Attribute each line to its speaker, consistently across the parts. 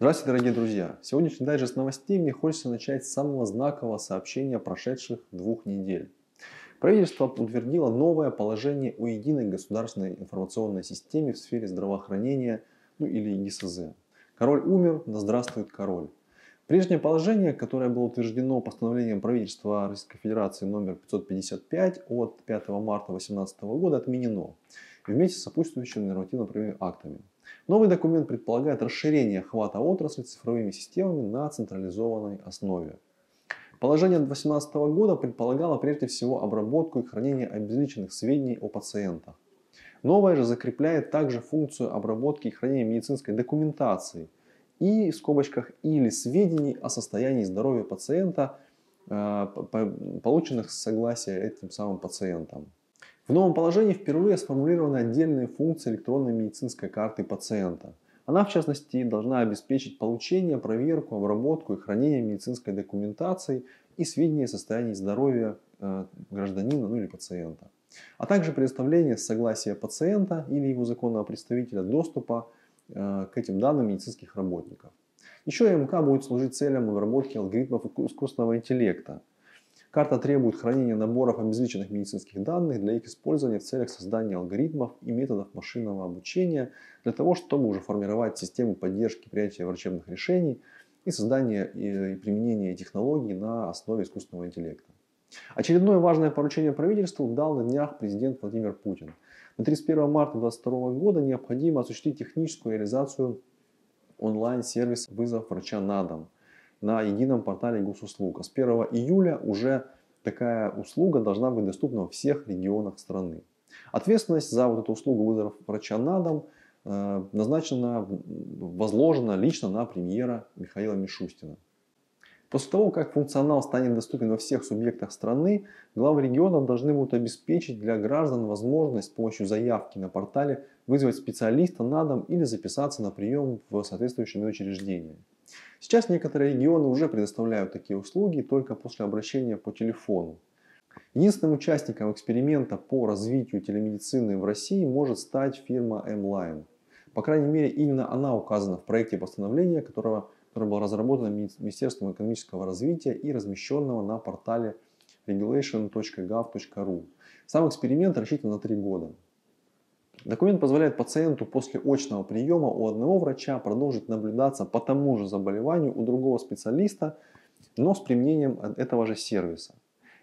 Speaker 1: Здравствуйте, дорогие друзья! Сегодняшний дайджест новостей мне хочется начать с самого знакового сообщения прошедших двух недель. Правительство утвердило новое положение о единой государственной информационной системе в сфере здравоохранения, ну или ГИСЗ. Король умер, да здравствует король. Прежнее положение, которое было утверждено постановлением правительства Российской Федерации номер 555 от 5 марта 2018 года, отменено вместе с сопутствующими нормативно-правовыми актами. Новый документ предполагает расширение охвата отрасли цифровыми системами на централизованной основе. Положение 2018 года предполагало прежде всего обработку и хранение обезличенных сведений о пациентах. Новое же закрепляет также функцию обработки и хранения медицинской документации и в скобочках или сведений о состоянии здоровья пациента, э, полученных с согласия этим самым пациентом. В новом положении впервые сформулированы отдельные функции электронной медицинской карты пациента. Она, в частности, должна обеспечить получение, проверку, обработку и хранение медицинской документации и сведения о состоянии здоровья э, гражданина ну или пациента, а также предоставление согласия пациента или его законного представителя доступа э, к этим данным медицинских работников. Еще МК будет служить целям обработки алгоритмов искусственного интеллекта, Карта требует хранения наборов обезличенных медицинских данных для их использования в целях создания алгоритмов и методов машинного обучения для того, чтобы уже формировать систему поддержки принятия врачебных решений и создания и применения технологий на основе искусственного интеллекта. Очередное важное поручение правительству дал на днях президент Владимир Путин. На 31 марта 2022 года необходимо осуществить техническую реализацию онлайн-сервиса «Вызов врача на дом», на едином портале госуслуг. А с 1 июля уже такая услуга должна быть доступна во всех регионах страны. Ответственность за вот эту услугу вызова врача на дом э, назначена, возложена лично на премьера Михаила Мишустина. После того, как функционал станет доступен во всех субъектах страны, главы регионов должны будут обеспечить для граждан возможность с помощью заявки на портале вызвать специалиста на дом или записаться на прием в соответствующее учреждение. Сейчас некоторые регионы уже предоставляют такие услуги только после обращения по телефону. Единственным участником эксперимента по развитию телемедицины в России может стать фирма M-Line. По крайней мере, именно она указана в проекте постановления, которого, которое было разработано Министерством экономического развития и размещенного на портале regulation.gov.ru. Сам эксперимент рассчитан на три года. Документ позволяет пациенту после очного приема у одного врача продолжить наблюдаться по тому же заболеванию у другого специалиста, но с применением этого же сервиса.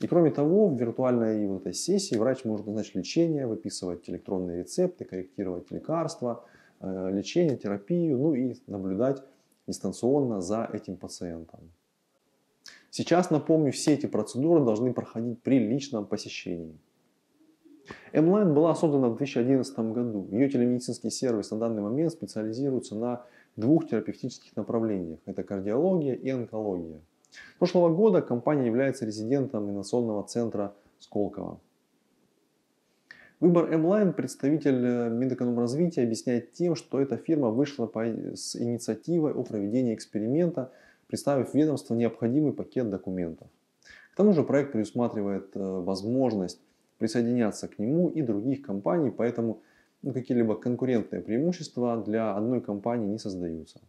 Speaker 1: И кроме того, в виртуальной вот этой сессии врач может назначить лечение, выписывать электронные рецепты, корректировать лекарства, э, лечение, терапию, ну и наблюдать дистанционно за этим пациентом. Сейчас, напомню, все эти процедуры должны проходить при личном посещении. M-Line была создана в 2011 году. Ее телемедицинский сервис на данный момент специализируется на двух терапевтических направлениях. Это кардиология и онкология. С прошлого года компания является резидентом инновационного центра Сколково. Выбор M-Line представитель э, Минэкономразвития объясняет тем, что эта фирма вышла с инициативой о проведении эксперимента, представив ведомству необходимый пакет документов. К тому же проект предусматривает э, возможность присоединяться к нему и других компаний, поэтому ну, какие-либо конкурентные преимущества для одной компании не создаются.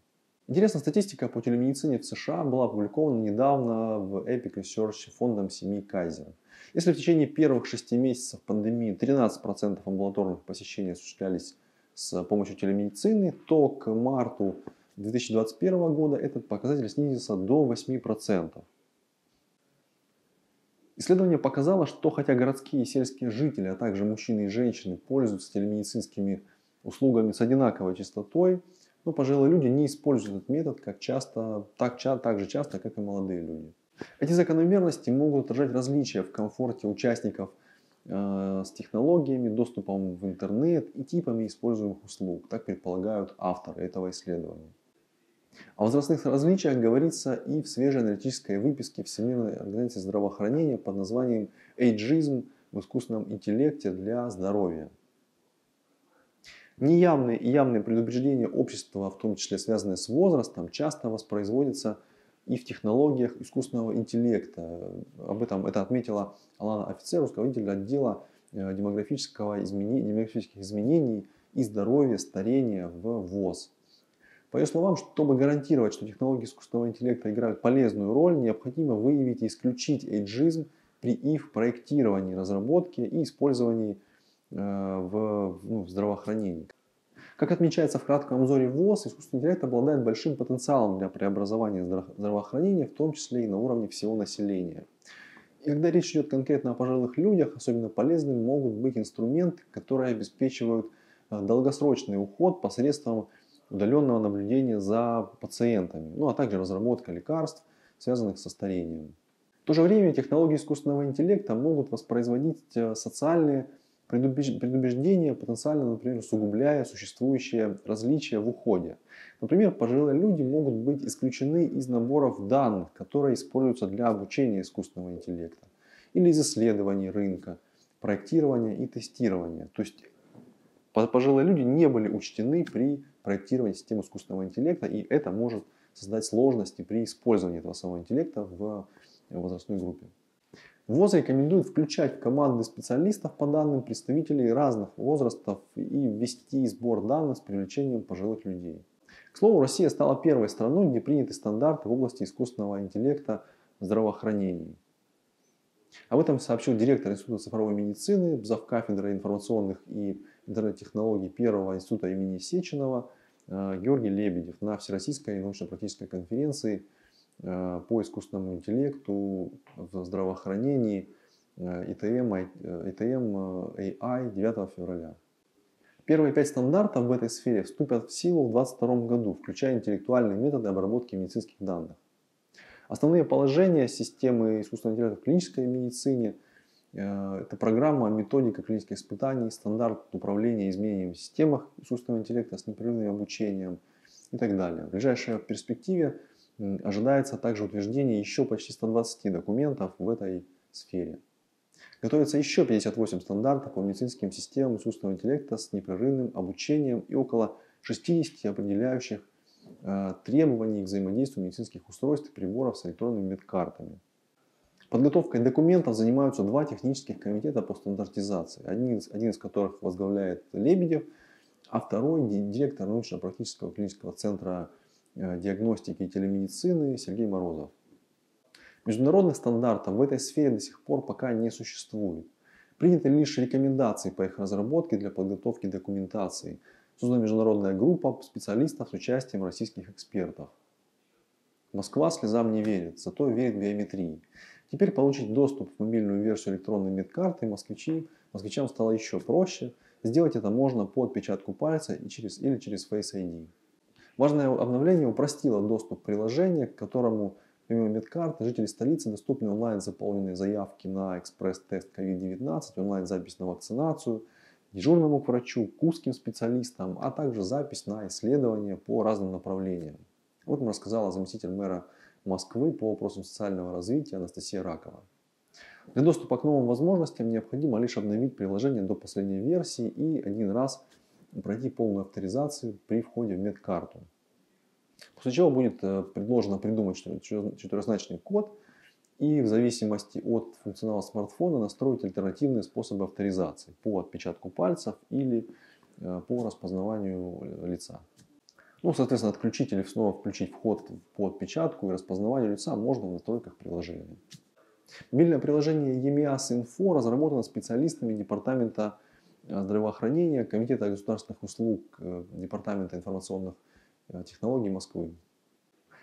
Speaker 1: Интересная статистика по телемедицине в США была опубликована недавно в Epic Research фондом семьи Кайзер. Если в течение первых шести месяцев пандемии 13% амбулаторных посещений осуществлялись с помощью телемедицины, то к марту 2021 года этот показатель снизился до 8%. Исследование показало, что хотя городские и сельские жители, а также мужчины и женщины пользуются телемедицинскими услугами с одинаковой частотой, но пожилые люди не используют этот метод как часто, так, так же часто, как и молодые люди. Эти закономерности могут отражать различия в комфорте участников э, с технологиями, доступом в интернет и типами используемых услуг, так предполагают авторы этого исследования. О возрастных различиях говорится и в свежей аналитической выписке Всемирной организации здравоохранения под названием «Эйджизм в искусственном интеллекте для здоровья». Неявные и явные предубеждения общества, в том числе связанные с возрастом, часто воспроизводятся и в технологиях искусственного интеллекта. Об этом это отметила Алана Офицер, руководитель отдела э, демографического изменения, демографических изменений и здоровья, старения в ВОЗ. По ее словам, чтобы гарантировать, что технологии искусственного интеллекта играют полезную роль, необходимо выявить и исключить эйджизм при их проектировании, разработке и использовании э, в, ну, в здравоохранении. Как отмечается в кратком обзоре ВОЗ, искусственный интеллект обладает большим потенциалом для преобразования здравоохранения, в том числе и на уровне всего населения. И когда речь идет конкретно о пожилых людях, особенно полезными могут быть инструменты, которые обеспечивают э, долгосрочный уход посредством удаленного наблюдения за пациентами, ну а также разработка лекарств, связанных со старением. В то же время технологии искусственного интеллекта могут воспроизводить э, социальные предубеждения, потенциально, например, усугубляя существующие различия в уходе. Например, пожилые люди могут быть исключены из наборов данных, которые используются для обучения искусственного интеллекта, или из исследований рынка, проектирования и тестирования. То есть пожилые люди не были учтены при проектировании системы искусственного интеллекта, и это может создать сложности при использовании этого самого интеллекта в возрастной группе. ВОЗ рекомендует включать команды специалистов по данным представителей разных возрастов и ввести сбор данных с привлечением пожилых людей. К слову, Россия стала первой страной, где приняты стандарты в области искусственного интеллекта в здравоохранении. Об этом сообщил директор Института цифровой медицины, завкафедры информационных и интернет-технологий Первого института имени Сеченова э, Георгий Лебедев на Всероссийской научно-практической конференции Э, по искусственному интеллекту в здравоохранении ИТМ, ИТМ AI 9 февраля. Первые пять стандартов в этой сфере вступят в силу в 2022 году, включая интеллектуальные методы обработки медицинских данных. Основные положения системы искусственного интеллекта в клинической медицине э, – это программа, методика клинических испытаний, стандарт управления изменениями в системах искусственного интеллекта с непрерывным обучением и так далее. В ближайшей перспективе Ожидается также утверждение еще почти 120 документов в этой сфере. Готовится еще 58 стандартов по медицинским системам искусственного интеллекта с непрерывным обучением и около 60 определяющих э, требований к взаимодействию медицинских устройств и приборов с электронными медкартами. Подготовкой документов занимаются два технических комитета по стандартизации, один из, один из которых возглавляет Лебедев, а второй директор научно-практического клинического центра Э, диагностики и телемедицины Сергей Морозов. Международных стандартов в этой сфере до сих пор пока не существует. Приняты лишь рекомендации по их разработке для подготовки документации. Создана международная группа специалистов с участием российских экспертов. Москва слезам не верит, зато верит биометрии. Теперь получить доступ в мобильную версию электронной медкарты москвичи, москвичам стало еще проще. Сделать это можно по отпечатку пальца и через, или через Face ID. Важное обновление упростило доступ к приложению, к которому помимо медкарты жители столицы доступны онлайн заполненные заявки на экспресс-тест COVID-19, онлайн-запись на вакцинацию, дежурному врачу, к узким специалистам, а также запись на исследования по разным направлениям. Вот нам рассказала заместитель мэра Москвы по вопросам социального развития Анастасия Ракова. Для доступа к новым возможностям необходимо лишь обновить приложение до последней версии и один раз пройти полную авторизацию при входе в медкарту. После чего будет э, предложено придумать четырехзначный код и в зависимости от функционала смартфона настроить альтернативные способы авторизации по отпечатку пальцев или э, по распознаванию лица. Ну, соответственно, отключить или снова включить вход по отпечатку и распознаванию лица можно в настройках приложения. Мобильное приложение EMIAS Info разработано специалистами департамента здравоохранения, Комитета государственных услуг э, Департамента информационных э, технологий Москвы.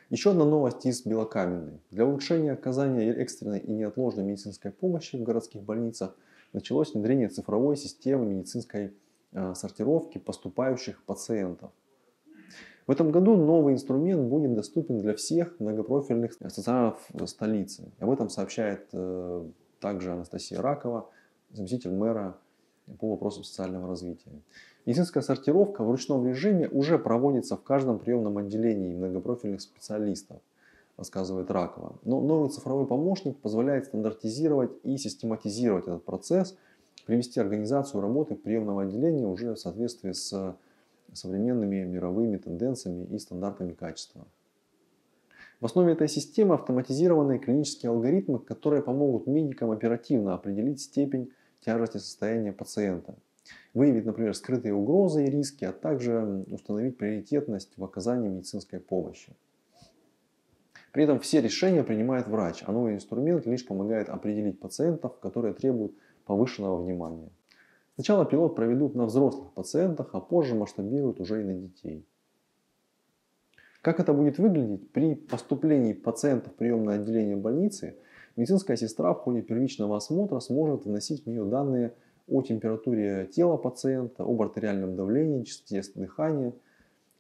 Speaker 1: Еще одна новость из Белокаменной. Для улучшения оказания экстренной и неотложной медицинской помощи в городских больницах началось внедрение цифровой системы медицинской э, сортировки поступающих пациентов. В этом году новый инструмент будет доступен для всех многопрофильных стационаров столицы. Об этом сообщает также Анастасия Ракова, заместитель мэра по вопросам социального развития. Медицинская сортировка в ручном режиме уже проводится в каждом приемном отделении многопрофильных специалистов, рассказывает Ракова. Но новый цифровой помощник позволяет стандартизировать и систематизировать этот процесс, привести организацию работы приемного отделения уже в соответствии с современными мировыми тенденциями и стандартами качества. В основе этой системы автоматизированные клинические алгоритмы, которые помогут медикам оперативно определить степень тяжести состояния пациента. выявить, например, скрытые угрозы и риски, а также установить приоритетность в оказании медицинской помощи. При этом все решения принимает врач, а новый инструмент лишь помогает определить пациентов, которые требуют повышенного внимания. Сначала пилот проведут на взрослых пациентах, а позже масштабируют уже и на детей. Как это будет выглядеть? При поступлении пациента в приемное отделение больницы медицинская сестра в ходе первичного осмотра сможет вносить в нее данные о температуре тела пациента, об артериальном давлении, частоте дыхания,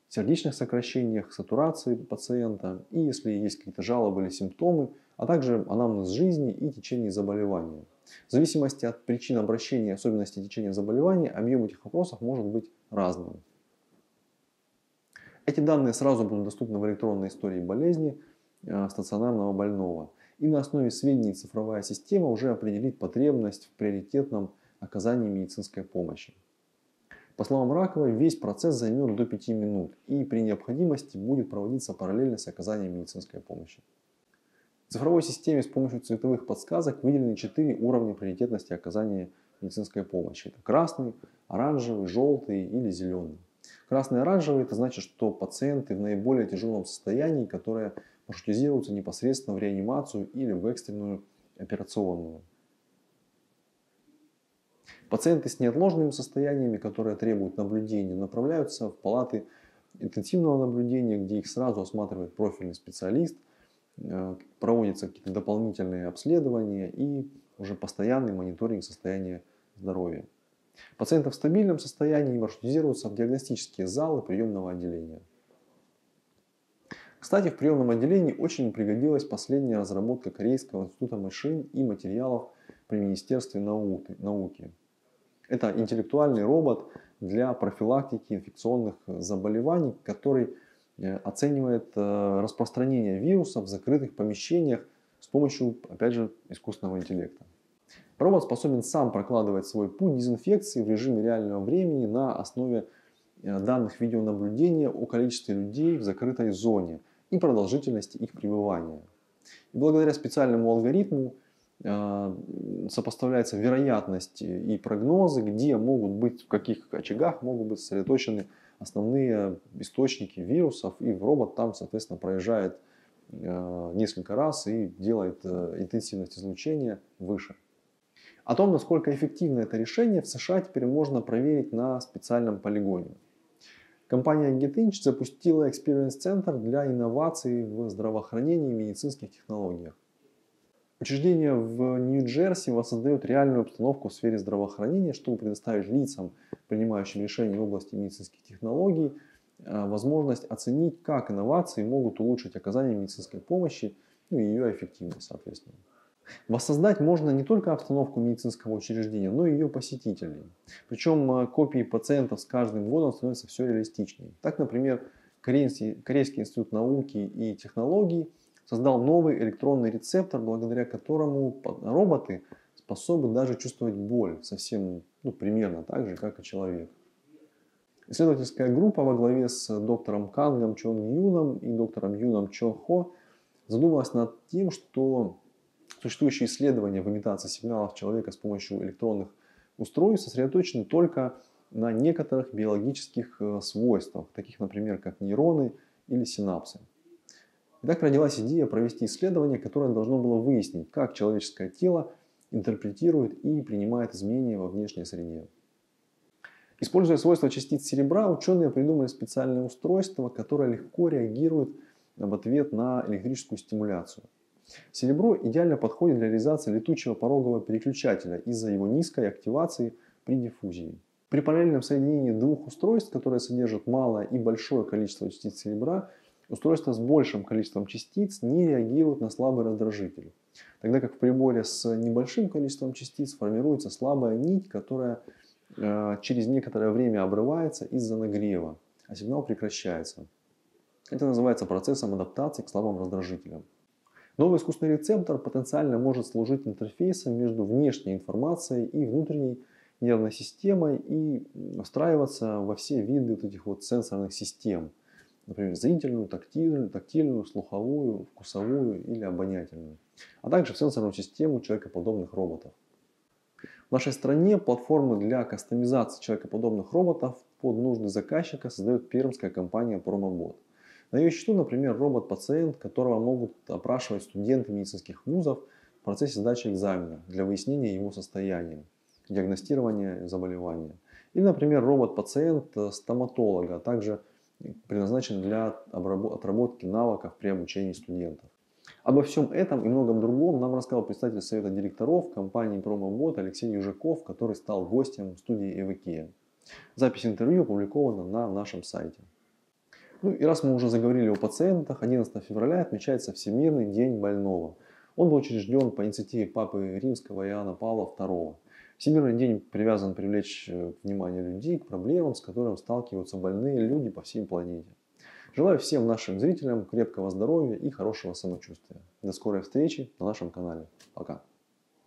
Speaker 1: сердечных сокращениях, сатурации пациента и если есть какие-то жалобы или симптомы, а также анамнез жизни и течение заболевания. В зависимости от причин обращения и особенностей течения заболевания, объем этих вопросов может быть разным. Эти данные сразу будут доступны в электронной истории болезни э, стационарного больного. И на основе сведений цифровая система уже определит потребность в приоритетном оказании медицинской помощи. По словам Раковой, весь процесс займет до 5 минут и при необходимости будет проводиться параллельно с оказанием медицинской помощи. Цифровой системе с помощью цветовых подсказок выделены 4 уровня приоритетности оказания медицинской помощи. Это красный, оранжевый, желтый или зеленый. Красный и оранжевый это значит, что пациенты в наиболее тяжелом состоянии, которые маршрутизируются непосредственно в реанимацию или в экстренную операционную. Пациенты с неотложными состояниями, которые требуют наблюдения, направляются в палаты интенсивного наблюдения, где их сразу осматривает профильный специалист, проводятся какие-то дополнительные обследования и уже постоянный мониторинг состояния здоровья. Пациенты в стабильном состоянии маршрутизируются в диагностические залы приемного отделения. Кстати, в приемном отделении очень пригодилась последняя разработка Корейского института машин и материалов при Министерстве науки. Это интеллектуальный робот для профилактики инфекционных заболеваний, который э, оценивает э, распространение вирусов в закрытых помещениях с помощью, опять же, искусственного интеллекта. Робот способен сам прокладывать свой путь дезинфекции в режиме реального времени на основе э, данных видеонаблюдения о количестве людей в закрытой зоне и продолжительности их пребывания. И благодаря специальному алгоритму сопоставляется вероятность и прогнозы, где могут быть, в каких очагах могут быть сосредоточены основные источники вирусов, и робот там, соответственно, проезжает а, несколько раз и делает э, интенсивность излучения выше. О том, насколько эффективно это решение, в США теперь можно проверить на специальном полигоне. Компания GetInch запустила Experience Center для инноваций в здравоохранении и медицинских технологиях. Учреждение в Нью-Джерси воссоздает реальную обстановку в сфере здравоохранения, чтобы предоставить лицам, принимающим решения в области медицинских технологий, э, возможность оценить, как инновации могут улучшить оказание медицинской помощи ну, и ее эффективность, соответственно. Воссоздать можно не только обстановку медицинского учреждения, но и ее посетителей. Причем э, копии пациентов с каждым годом становятся все реалистичнее. Так, например, Корейский, Корейский институт науки и технологий – создал новый электронный рецептор, благодаря которому роботы способны даже чувствовать боль совсем ну, примерно так же, как и человек. Исследовательская группа во главе с доктором Кангом Чон Юном и доктором Юном Чон Хо задумалась над тем, что существующие исследования в имитации сигналов человека с помощью электронных устройств сосредоточены только на некоторых биологических э, свойствах, таких, например, как нейроны или синапсы. И так родилась идея провести исследование, которое должно было выяснить, как человеческое тело интерпретирует и принимает изменения во внешней среде. Используя свойства частиц серебра, ученые придумали специальное устройство, которое легко реагирует в ответ на электрическую стимуляцию. Серебро идеально подходит для реализации летучего порогового переключателя из-за его низкой активации при диффузии. При параллельном соединении двух устройств, которые содержат малое и большое количество частиц серебра, Устройства с большим количеством частиц не реагируют на слабый раздражитель, тогда как в приборе с небольшим количеством частиц формируется слабая нить, которая э, через некоторое время обрывается из-за нагрева, а сигнал прекращается. Это называется процессом адаптации к слабым раздражителям. Новый искусственный рецептор потенциально может служить интерфейсом между внешней информацией и внутренней нервной системой и встраиваться во все виды вот этих вот сенсорных систем – например, зрительную, тактильную, тактильную, слуховую, вкусовую или обонятельную, а также в сенсорную систему человекоподобных роботов. В нашей стране платформы для кастомизации человекоподобных роботов под нужды заказчика создает пермская компания Pромобот. На ее счету, например, робот-пациент, которого могут опрашивать студенты медицинских вузов в процессе сдачи экзамена для выяснения его состояния, диагностирования заболевания. Или, например, робот-пациент стоматолога, а также предназначен для отработки навыков при обучении студентов. Обо всем этом и многом другом нам рассказал представитель совета директоров компании Промобот Алексей Южаков, который стал гостем студии Эвакия. Запись интервью опубликована на нашем сайте. Ну и раз мы уже заговорили о пациентах, 11 февраля отмечается Всемирный день больного. Он был учрежден по инициативе Папы Римского Иоанна Павла II. Всемирный день привязан привлечь э, внимание людей к проблемам, с которыми сталкиваются больные люди по всей планете. Желаю всем нашим зрителям крепкого здоровья и хорошего самочувствия. До скорой встречи на нашем канале. Пока.